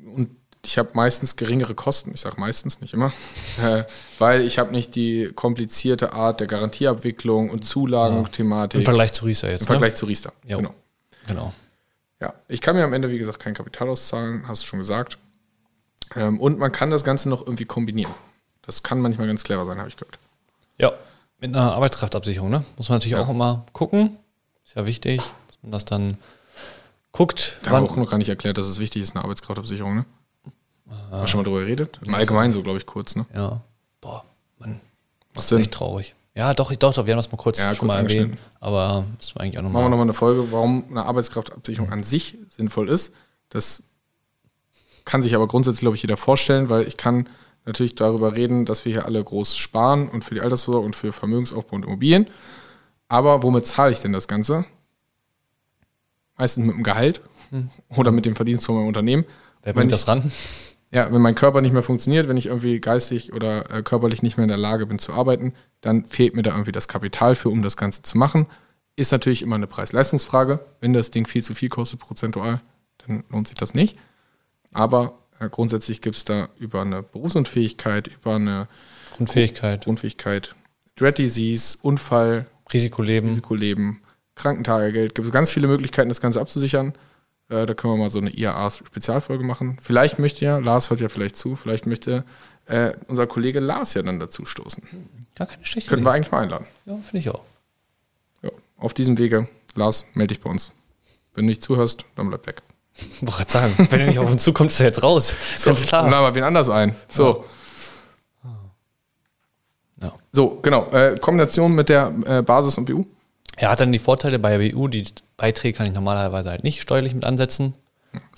Und ich habe meistens geringere Kosten. Ich sage meistens, nicht immer, äh, weil ich habe nicht die komplizierte Art der Garantieabwicklung und Zulagenthematik. Im Vergleich zu Riester jetzt. Im Vergleich ne? zu Riester, jo. genau. Genau. Ja, ich kann mir am Ende, wie gesagt, kein Kapital auszahlen, hast du schon gesagt. Ähm, und man kann das Ganze noch irgendwie kombinieren. Das kann manchmal ganz clever sein, habe ich gehört. Ja, mit einer Arbeitskraftabsicherung, ne? Muss man natürlich ja. auch immer gucken. Ist ja wichtig, dass man das dann guckt. Da haben wir auch noch gar nicht erklärt, dass es wichtig ist, eine Arbeitskraftabsicherung, ne? Haben wir schon mal drüber geredet? Im Allgemeinen so, glaube ich, kurz, ne? Ja. Boah, Mann. Das ist echt traurig. Ja, doch, doch, doch, wir haben das mal kurz ja, schon kurz mal erwähnt. Aber das war eigentlich auch nochmal. Machen wir nochmal eine Folge, warum eine Arbeitskraftabsicherung an sich sinnvoll ist. Das kann sich aber grundsätzlich, glaube ich, jeder vorstellen, weil ich kann natürlich darüber reden, dass wir hier alle groß sparen und für die Altersvorsorge und für Vermögensaufbau und Immobilien. Aber womit zahle ich denn das Ganze? Meistens mit dem Gehalt hm. oder mit dem Verdienst von meinem Unternehmen. Wer bringt das ran? Ja, wenn mein Körper nicht mehr funktioniert, wenn ich irgendwie geistig oder äh, körperlich nicht mehr in der Lage bin zu arbeiten, dann fehlt mir da irgendwie das Kapital für, um das Ganze zu machen. Ist natürlich immer eine Preis-Leistungsfrage. Wenn das Ding viel zu viel kostet prozentual, dann lohnt sich das nicht. Aber äh, grundsätzlich gibt es da über eine Berufsunfähigkeit, über eine Grundfähigkeit, Grundfähigkeit Dread Disease, Unfall, Risikoleben, Risikoleben Krankentagegeld, gibt es ganz viele Möglichkeiten, das Ganze abzusichern. Äh, da können wir mal so eine IAA-Spezialfolge machen. Vielleicht möchte ja, Lars hört ja vielleicht zu, vielleicht möchte äh, unser Kollege Lars ja dann dazu stoßen. Gar keine schlechte Können wir eigentlich mal einladen. Ja, finde ich auch. Ja, auf diesem Wege, Lars, melde dich bei uns. Wenn du nicht zuhörst, dann bleib weg. Wollte gerade sagen, wenn er nicht auf uns zukommt, ist er jetzt raus. So, Ganz klar. Dann aber wen anders ein. So. Ja. So, genau. Äh, Kombination mit der äh, Basis und BU. Er hat dann die Vorteile bei der BU, die Beiträge kann ich normalerweise halt nicht steuerlich mit ansetzen.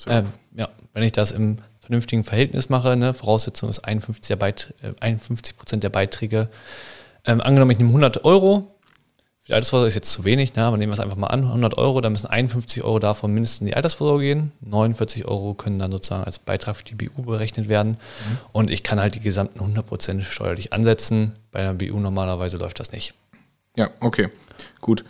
Ähm, ja, wenn ich das im vernünftigen Verhältnis mache, ne, Voraussetzung ist 51, der Beit, äh, 51 Prozent der Beiträge. Ähm, angenommen, ich nehme 100 Euro, für die Altersvorsorge ist jetzt zu wenig, ne, aber nehmen wir es einfach mal an, 100 Euro, dann müssen 51 Euro davon mindestens in die Altersvorsorge gehen, 49 Euro können dann sozusagen als Beitrag für die BU berechnet werden mhm. und ich kann halt die gesamten 100 Prozent steuerlich ansetzen. Bei einer BU normalerweise läuft das nicht. Ja, okay, gut.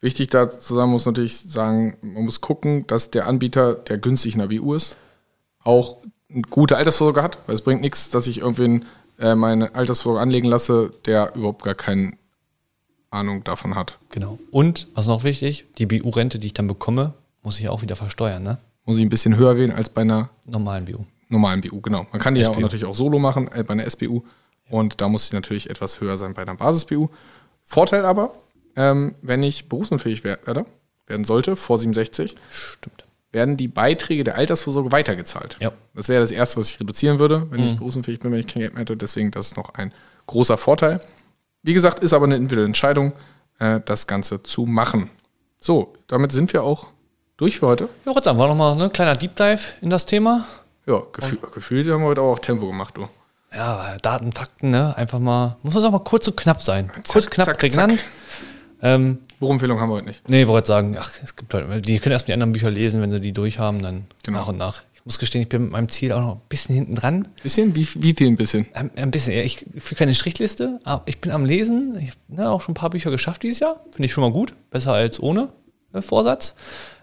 Wichtig da zusammen muss natürlich sagen, man muss gucken, dass der Anbieter, der günstig in der BU ist, auch eine gute Altersvorsorge hat, weil es bringt nichts, dass ich irgendwen äh, meine Altersvorsorge anlegen lasse, der überhaupt gar keine Ahnung davon hat. Genau. Und, was noch wichtig, die BU-Rente, die ich dann bekomme, muss ich auch wieder versteuern, ne? Muss ich ein bisschen höher wählen als bei einer normalen BU. Normalen BU, genau. Man kann die SBU. ja auch natürlich auch solo machen, äh, bei einer SBU. Und da muss sie natürlich etwas höher sein bei einer Basis-BU. Vorteil aber, ähm, wenn ich berufsunfähig werde, werden sollte, vor 67, Stimmt. werden die Beiträge der Altersvorsorge weitergezahlt. Ja. Das wäre das Erste, was ich reduzieren würde, wenn mhm. ich berufsunfähig bin, wenn ich kein Geld mehr hätte. Deswegen, das ist noch ein großer Vorteil. Wie gesagt, ist aber eine individuelle Entscheidung, äh, das Ganze zu machen. So, damit sind wir auch durch für heute. Ja, haben wir nochmal ein ne, kleiner Deep Dive in das Thema. Ja, gefühl, gefühlt haben wir heute auch Tempo gemacht, du. Ja, Daten, Fakten, ne? Einfach mal, muss man auch mal kurz und knapp sein. Zack, kurz, knapp, zack, prägnant. Zack. Ähm, Buchempfehlung haben wir heute nicht. Nee, wollte sagen, ach, es gibt halt, die können erst die anderen Bücher lesen, wenn sie die durchhaben, dann genau. nach und nach. Ich muss gestehen, ich bin mit meinem Ziel auch noch ein bisschen hinten dran. Bisschen? Wie, wie viel ein bisschen? Ein, ein bisschen, ja. Ich führe keine Strichliste, aber ich bin am Lesen. Ich habe ne, auch schon ein paar Bücher geschafft dieses Jahr. Finde ich schon mal gut. Besser als ohne äh, Vorsatz.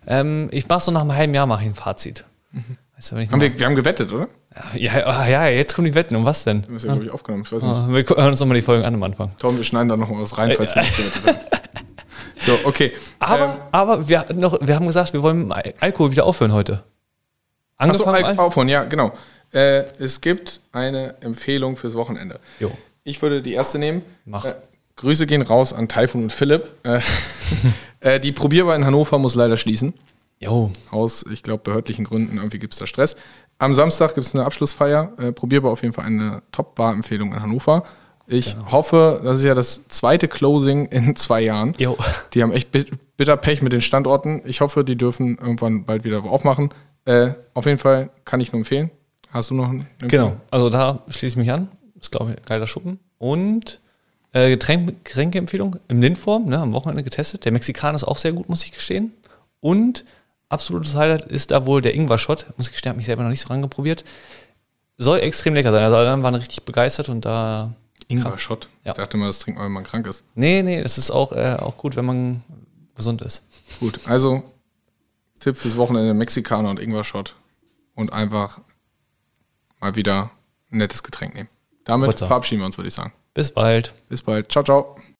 Ähm, ich mache so nach einem halben Jahr mache ich ein Fazit. Mhm. Weißt du, haben wir, wir haben gewettet, oder? Ja, ja, jetzt kommen die Wetten. Um was denn? Das ist ja, glaube ich, aufgenommen. Ich weiß nicht. wir hören uns nochmal die Folgen an am Anfang. Tom, wir schneiden da nochmal was rein, falls wir nicht gewettet haben. So, okay. Aber, ähm, aber wir, noch, wir haben gesagt, wir wollen Alkohol wieder aufhören heute. Angefangen Achso, Al aufhören, ja, genau. Äh, es gibt eine Empfehlung fürs Wochenende. Jo. Ich würde die erste nehmen. Mach. Äh, Grüße gehen raus an Taifun und Philipp. Äh, äh, die Probierbar in Hannover muss leider schließen. Jo. Aus, ich glaube, behördlichen Gründen irgendwie gibt es da Stress. Am Samstag gibt es eine Abschlussfeier. Äh, probierbar auf jeden Fall eine Top-Bar-Empfehlung in Hannover. Ich hoffe, das ist ja das zweite Closing in zwei Jahren. Jo. Die haben echt bit- bitter Pech mit den Standorten. Ich hoffe, die dürfen irgendwann bald wieder aufmachen. Äh, auf jeden Fall kann ich nur empfehlen. Hast du noch einen? Genau, also da schließe ich mich an. Ist, glaube ich, ein geiler Schuppen. Und äh, Getränk, Getränkeempfehlung im Lindform, ne, am Wochenende getestet. Der Mexikaner ist auch sehr gut, muss ich gestehen. Und absolutes Highlight ist da wohl der Ingwer-Shot. Muss ich gestehen, habe mich selber noch nicht so rangeprobiert. Soll extrem lecker sein. Also alle waren richtig begeistert und da. Ingwer-Shot. Ja. Ich dachte mal, das trinkt man, wenn man krank ist. Nee, nee, das ist auch, äh, auch gut, wenn man gesund ist. Gut, also Tipp fürs Wochenende: Mexikaner und Ingwer-Shot. Und einfach mal wieder ein nettes Getränk nehmen. Damit Butter. verabschieden wir uns, würde ich sagen. Bis bald. Bis bald. Ciao, ciao.